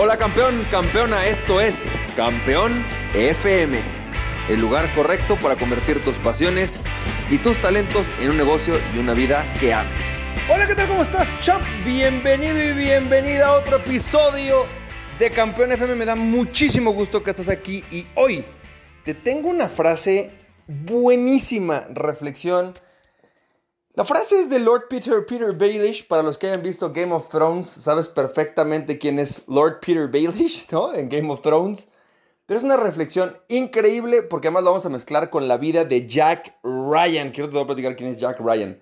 Hola campeón, campeona, esto es Campeón FM, el lugar correcto para convertir tus pasiones y tus talentos en un negocio y una vida que ames. Hola, ¿qué tal? ¿Cómo estás, Chuck? Bienvenido y bienvenida a otro episodio de Campeón FM. Me da muchísimo gusto que estés aquí y hoy te tengo una frase buenísima, reflexión la frase es de Lord Peter, Peter Baelish. Para los que hayan visto Game of Thrones, sabes perfectamente quién es Lord Peter Baelish, ¿no? En Game of Thrones. Pero es una reflexión increíble porque además lo vamos a mezclar con la vida de Jack Ryan. Quiero te voy a platicar quién es Jack Ryan.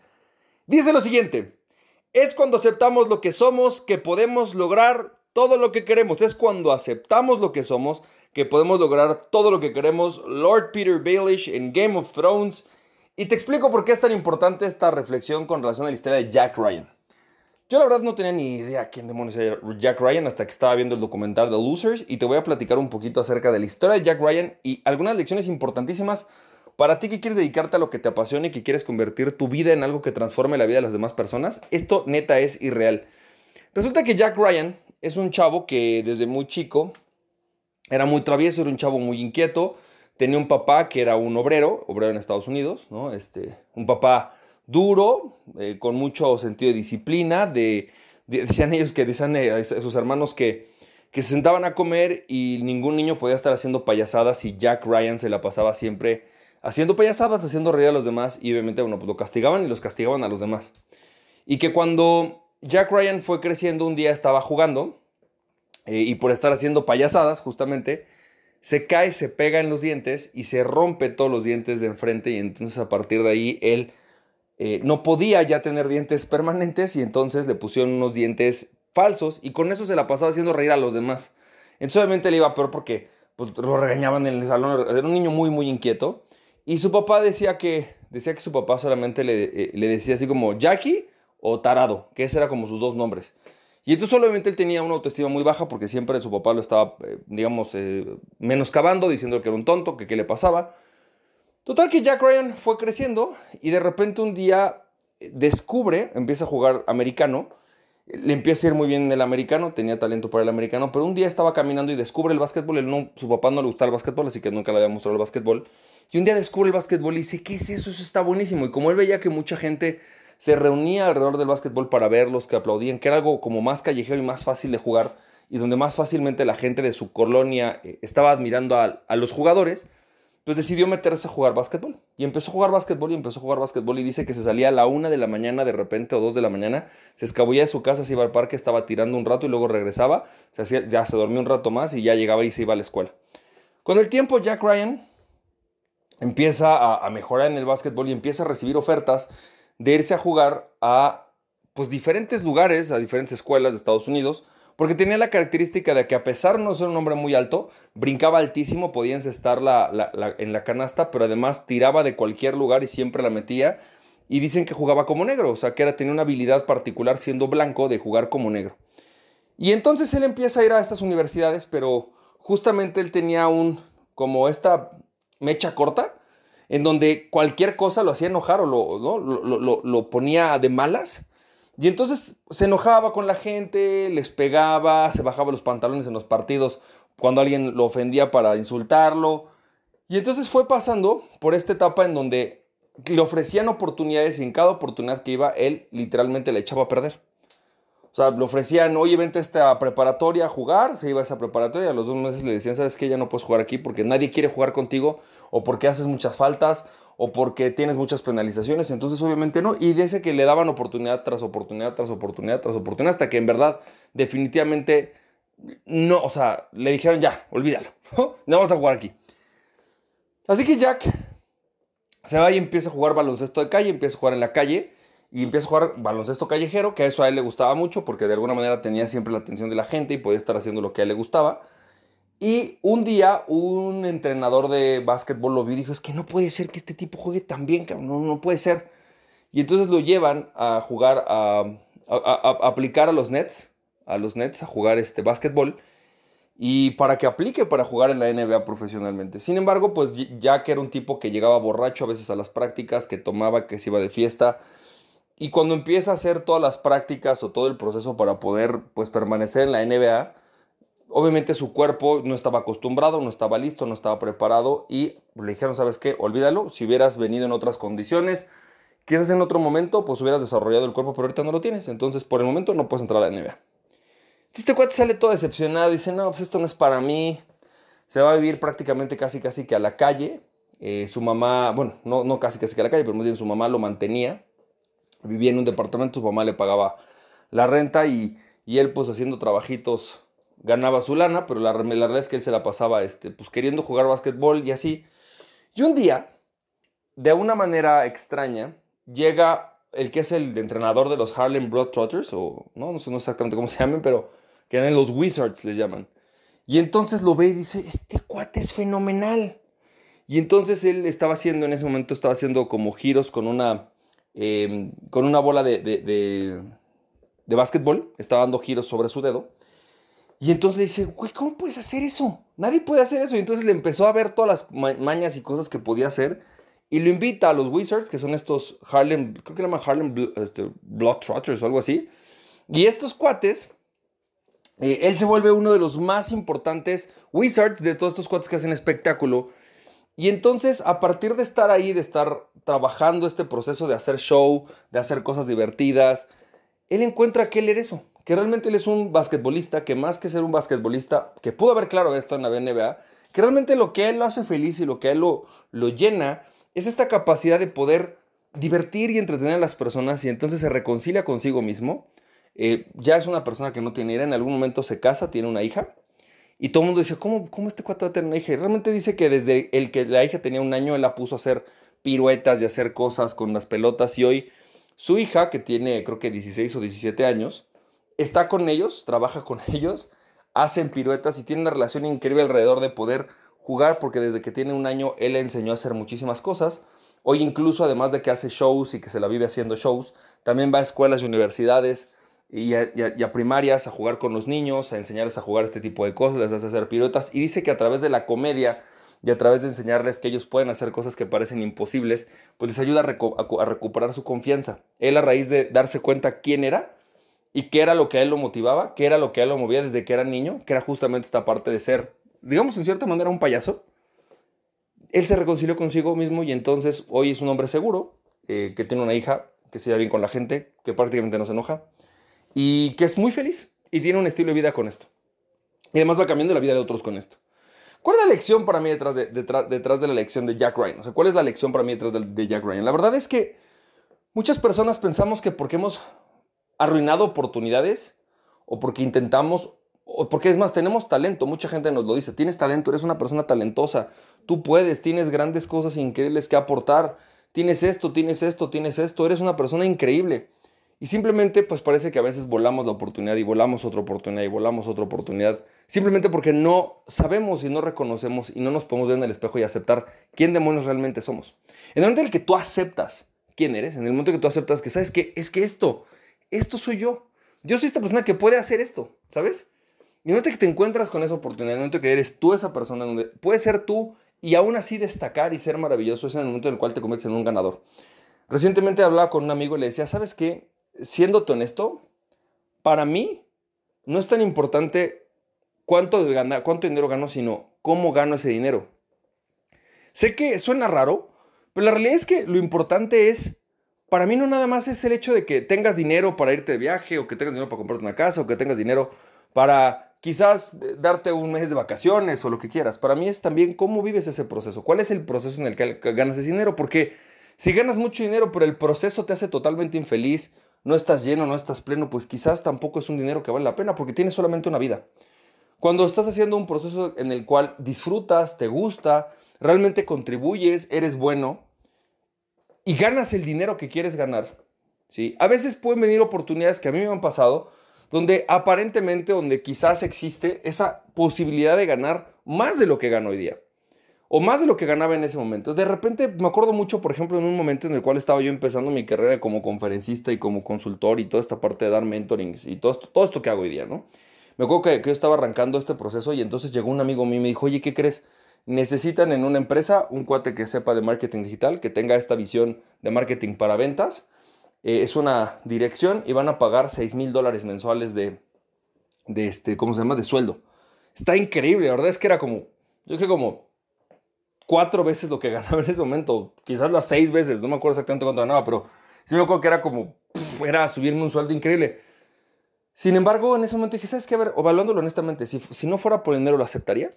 Dice lo siguiente. Es cuando aceptamos lo que somos que podemos lograr todo lo que queremos. Es cuando aceptamos lo que somos que podemos lograr todo lo que queremos. Lord Peter Baelish en Game of Thrones. Y te explico por qué es tan importante esta reflexión con relación a la historia de Jack Ryan. Yo la verdad no tenía ni idea quién demonios era Jack Ryan hasta que estaba viendo el documental The Losers y te voy a platicar un poquito acerca de la historia de Jack Ryan y algunas lecciones importantísimas para ti que quieres dedicarte a lo que te apasiona y que quieres convertir tu vida en algo que transforme la vida de las demás personas. Esto neta es irreal. Resulta que Jack Ryan es un chavo que desde muy chico era muy travieso, era un chavo muy inquieto, tenía un papá que era un obrero, obrero en Estados Unidos, ¿no? Este, un papá duro, eh, con mucho sentido de disciplina, de, decían ellos que decían eh, a sus hermanos que, que se sentaban a comer y ningún niño podía estar haciendo payasadas y Jack Ryan se la pasaba siempre haciendo payasadas, haciendo reír a los demás y obviamente, bueno, pues lo castigaban y los castigaban a los demás. Y que cuando Jack Ryan fue creciendo, un día estaba jugando eh, y por estar haciendo payasadas, justamente, se cae, se pega en los dientes y se rompe todos los dientes de enfrente y entonces a partir de ahí él eh, no podía ya tener dientes permanentes y entonces le pusieron unos dientes falsos y con eso se la pasaba haciendo reír a los demás. Entonces obviamente le iba peor porque pues, lo regañaban en el salón, era un niño muy muy inquieto y su papá decía que, decía que su papá solamente le, eh, le decía así como Jackie o Tarado, que ese era como sus dos nombres. Y entonces obviamente él tenía una autoestima muy baja porque siempre su papá lo estaba, eh, digamos, eh, menoscabando, diciendo que era un tonto, que qué le pasaba. Total que Jack Ryan fue creciendo y de repente un día eh, descubre, empieza a jugar americano, le empieza a ir muy bien en el americano, tenía talento para el americano, pero un día estaba caminando y descubre el básquetbol, no, su papá no le gustaba el básquetbol, así que nunca le había mostrado el básquetbol. Y un día descubre el básquetbol y dice, ¿qué es eso? Eso está buenísimo. Y como él veía que mucha gente se reunía alrededor del básquetbol para verlos, que aplaudían, que era algo como más callejero y más fácil de jugar y donde más fácilmente la gente de su colonia eh, estaba admirando a, los jugadores, pues decidió meterse a jugar básquetbol. Y empezó a jugar básquetbol y empezó a jugar básquetbol y dice que se salía a la una de la mañana de repente o dos de la mañana, se escabullía de su casa, se iba al parque, estaba tirando un rato y luego regresaba, se hacía, ya se dormía un rato más y ya llegaba y se iba a la escuela. Con el tiempo Jack Ryan empieza a, a mejorar en el básquetbol y empieza a recibir ofertas de irse a jugar a pues, diferentes lugares, a diferentes escuelas de Estados Unidos, porque tenía la característica de que a pesar de no ser un hombre muy alto, brincaba altísimo, podía encestar en la canasta, pero además tiraba de cualquier lugar y siempre la metía. Y dicen que jugaba como negro, o sea, que era, tenía una habilidad particular siendo blanco de jugar como negro. Y entonces él empieza a ir a estas universidades, pero justamente él tenía un, como esta mecha corta, en donde cualquier cosa lo hacía enojar o lo, lo, ponía de malas. Y entonces se enojaba con la gente, les pegaba, se bajaba los pantalones en los partidos cuando alguien lo ofendía para insultarlo. Y entonces fue pasando por esta etapa en donde le ofrecían oportunidades y en cada oportunidad que iba, él literalmente le echaba a perder. O sea, le ofrecían, oye, vente a esta preparatoria a jugar, se iba a esa preparatoria, a los dos meses le decían, sabes que ya no puedes jugar aquí porque nadie quiere jugar contigo, o porque haces muchas faltas, o porque tienes muchas penalizaciones, entonces obviamente no, y dice que le daban oportunidad tras oportunidad, tras oportunidad, tras oportunidad, hasta que en verdad, definitivamente, no, o sea, le dijeron, ya, olvídalo, no vamos a jugar aquí. Así que Jack se va y empieza a jugar baloncesto de calle, empieza a jugar en la calle, y empieza a jugar baloncesto callejero, que a eso a él le gustaba mucho porque de alguna manera tenía siempre la atención de la gente y podía estar haciendo lo que a él le gustaba. Y un día un entrenador de básquetbol lo vio y dijo, es que no puede ser que este tipo juegue tan bien, no, no puede ser. Y entonces lo llevan a jugar, a, aplicar a los Nets, a los Nets, a jugar este básquetbol y para que aplique para jugar en la NBA profesionalmente. Sin embargo, pues ya que era un tipo que llegaba borracho a veces a las prácticas, que tomaba, que se iba de fiesta, y cuando empieza a hacer todas las prácticas o todo el proceso para poder pues permanecer en la NBA, obviamente su cuerpo no estaba acostumbrado, no estaba listo, no estaba preparado y le dijeron, ¿sabes qué? Olvídalo, si hubieras venido en otras condiciones, quizás en otro momento, pues hubieras desarrollado el cuerpo, pero ahorita no lo tienes, entonces por el momento no puedes entrar a la NBA. Este cuate sale todo decepcionado, dice, no, pues esto no es para mí, se va a vivir prácticamente casi casi que a la calle. Eh, su mamá, bueno, no, no casi casi que a la calle, pero más bien su mamá lo mantenía. Vivía en un departamento, su mamá le pagaba la renta y, y él pues haciendo trabajitos ganaba su lana, pero la, la, realidad es que él se la pasaba este, pues queriendo jugar básquetbol y así. Y un día, de una manera extraña, llega el que es el entrenador de los Harlem Trotters o no, no sé exactamente cómo se llaman, pero que eran los Wizards, les llaman. Y entonces lo ve y dice, este cuate es fenomenal. Y entonces él estaba haciendo, en ese momento estaba haciendo como giros con una, em, con una bola de, de, de, de básquetbol, estaba dando giros sobre su dedo. Y entonces le dice, güey, ¿cómo puedes hacer eso? Nadie puede hacer eso. Y entonces le empezó a ver todas las mañas y cosas que podía hacer. Y lo invita a los Wizards, que son estos Harlem, creo que se llama Harlem este, Blood Trotters o algo así. Y estos cuates eh, él se vuelve uno de los más importantes wizards de todos estos cuates que hacen espectáculo. Y entonces, a partir de estar ahí, de estar trabajando este proceso de hacer show, de hacer cosas divertidas, él encuentra que él era eso, que realmente él es un basquetbolista, que más que ser un basquetbolista, que pudo haber claro esto en la NBA, que realmente lo que a él lo hace feliz y lo que a él lo, lo llena es esta capacidad de poder divertir y entretener a las personas y entonces se reconcilia consigo mismo. Eh, ya es una persona que no tiene hija, en algún momento se casa, tiene una hija, y todo el mundo dice, ¿cómo, cómo este cuate va a tener una hija? Y realmente dice que desde el que la hija tenía un año, él la puso a hacer piruetas y hacer cosas con las pelotas, y hoy su hija, que tiene creo que 16 o 17 años, está con ellos, trabaja con ellos, hacen piruetas y tiene una relación increíble alrededor de poder jugar, porque desde que tiene un año él le enseñó a hacer muchísimas cosas. Hoy incluso, además de que hace shows y que se la vive haciendo shows, también va a escuelas y universidades, y a, primarias a jugar con los niños, a enseñarles a jugar este tipo de cosas, les hace hacer piruetas y dice que a través de la comedia y a través de enseñarles que ellos pueden hacer cosas que parecen imposibles, pues les ayuda a, recuperar su confianza. Él a raíz de darse cuenta quién era y qué era lo que a él lo motivaba, qué era lo que a él lo movía desde que era niño, que era justamente esta parte de ser, digamos en cierta manera, un payaso. Él se reconcilió consigo mismo y entonces hoy es un hombre seguro, eh, que tiene una hija, que se lleva bien con la gente, que prácticamente no se enoja y que es muy feliz y tiene un estilo de vida con esto. Y además va cambiando la vida de otros con esto. ¿Cuál es la lección para mí detrás de, detrás, de la lección de Jack Ryan? O sea, ¿cuál es la lección para mí detrás de, de Jack Ryan? La verdad es que muchas personas pensamos que porque hemos arruinado oportunidades o porque intentamos o porque es más, tenemos talento, mucha gente nos lo dice, tienes talento, eres una persona talentosa, tú puedes, tienes grandes cosas increíbles que aportar, tienes esto, tienes esto, tienes esto, eres una persona increíble. Y simplemente pues parece que a veces volamos la oportunidad y volamos otra oportunidad y volamos otra oportunidad. Simplemente porque no sabemos y no reconocemos y no nos podemos ver en el espejo y aceptar quién demonios realmente somos. En el momento en el que tú aceptas quién eres, en el momento en que tú aceptas que sabes que es que esto, esto soy yo. Yo soy esta persona que puede hacer esto, ¿sabes? Y en el momento en que te encuentras con esa oportunidad, en el momento en que eres tú esa persona, donde puedes ser tú y aún así destacar y ser maravilloso, es en el momento en el cual te conviertes en un ganador. Recientemente hablaba con un amigo y le decía, ¿sabes qué? Siéndote honesto, para mí no es tan importante cuánto, dinero gano, sino cómo gano ese dinero. Sé que suena raro, pero la realidad es que lo importante es, para mí no nada más es el hecho de que tengas dinero para irte de viaje, o que tengas dinero para comprarte una casa, o que tengas dinero para quizás eh, darte un mes de vacaciones o lo que quieras. Para mí es también cómo vives ese proceso, cuál es el proceso en el que ganas ese dinero, porque si ganas mucho dinero, pero el proceso te hace totalmente infeliz, no estás lleno, no estás pleno, pues quizás tampoco es un dinero que vale la pena porque tienes solamente una vida. Cuando estás haciendo un proceso en el cual disfrutas, te gusta, realmente contribuyes, eres bueno y ganas el dinero que quieres ganar, ¿sí? A veces pueden venir oportunidades que a mí me han pasado donde aparentemente, donde quizás existe esa posibilidad de ganar más de lo que gano hoy día o más de lo que ganaba en ese momento. De repente me acuerdo mucho, por ejemplo, en un momento en el cual estaba yo empezando mi carrera como conferencista y como consultor y toda esta parte de dar mentoring y todo esto, que hago hoy día, ¿no? Me acuerdo que, yo estaba arrancando este proceso y entonces llegó un amigo mío y me dijo, oye, ¿qué crees? Necesitan en una empresa un cuate que sepa de marketing digital, que tenga esta visión de marketing para ventas. Eh, es una dirección y van a pagar 6 mil dólares mensuales de, de este, ¿cómo se llama? De sueldo. está increíble. La verdad es que era como, yo creo como cuatro veces lo que ganaba en ese momento. Quizás las seis veces, no me acuerdo exactamente cuánto ganaba, pero sí me acuerdo que era como, era subirme un sueldo increíble. Sin embargo, en ese momento dije, ¿sabes qué? A ver, evaluándolo honestamente, si, si no fuera por dinero, ¿lo aceptaría?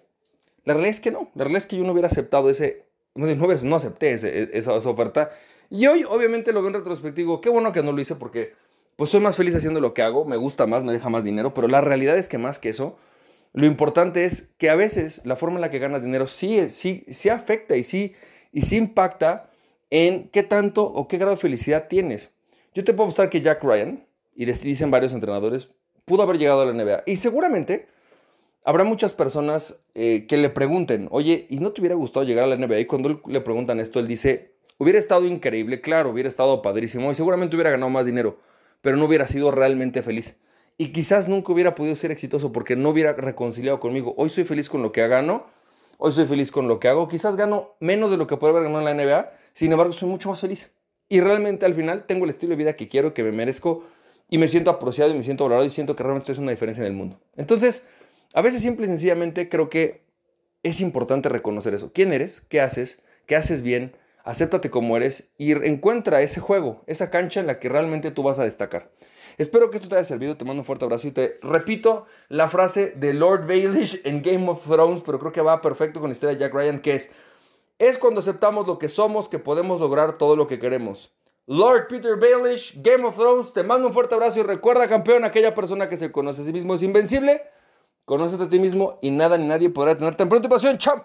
La realidad es que no. La realidad es que yo no hubiera aceptado ese, no, no acepté ese, esa, esa oferta. Y hoy, obviamente, lo veo en retrospectivo. Qué bueno que no lo hice porque pues soy más feliz haciendo lo que hago, me gusta más, me deja más dinero, pero la realidad es que más que eso, lo importante es que a veces la forma en la que ganas dinero sí, sí, sí afecta y sí, y sí impacta en qué tanto o qué grado de felicidad tienes. Yo te puedo mostrar que Jack Ryan, y dicen varios entrenadores, pudo haber llegado a la NBA. Y seguramente habrá muchas personas eh, que le pregunten, oye, ¿y no te hubiera gustado llegar a la NBA? Y cuando le preguntan esto, él dice, hubiera estado increíble, claro, hubiera estado padrísimo y seguramente hubiera ganado más dinero pero no hubiera sido realmente feliz. Y quizás nunca hubiera podido ser exitoso porque no hubiera reconciliado conmigo. Hoy soy feliz con lo que gano, hoy soy feliz con lo que hago. Quizás gano menos de lo que puede haber ganado en la NBA, sin embargo soy mucho más feliz. Y realmente al final tengo el estilo de vida que quiero, que me merezco y me siento apreciado y me siento valorado y siento que realmente es una diferencia en el mundo. Entonces, a veces simple y sencillamente creo que es importante reconocer eso. ¿Quién eres? ¿Qué haces? ¿Qué haces bien? acéptate como eres y encuentra ese juego, esa cancha en la que realmente tú vas a destacar. Espero que esto te haya servido, te mando un fuerte abrazo y te repito la frase de Lord Baelish en Game of Thrones, pero creo que va perfecto con la historia de Jack Ryan, que es, es cuando aceptamos lo que somos que podemos lograr todo lo que queremos. Lord Peter Baelish, Game of Thrones, te mando un fuerte abrazo y recuerda, campeón, aquella persona que se conoce a sí mismo es invencible, conócete a ti mismo y nada ni nadie podrá tenerte en pronto pasión, champ.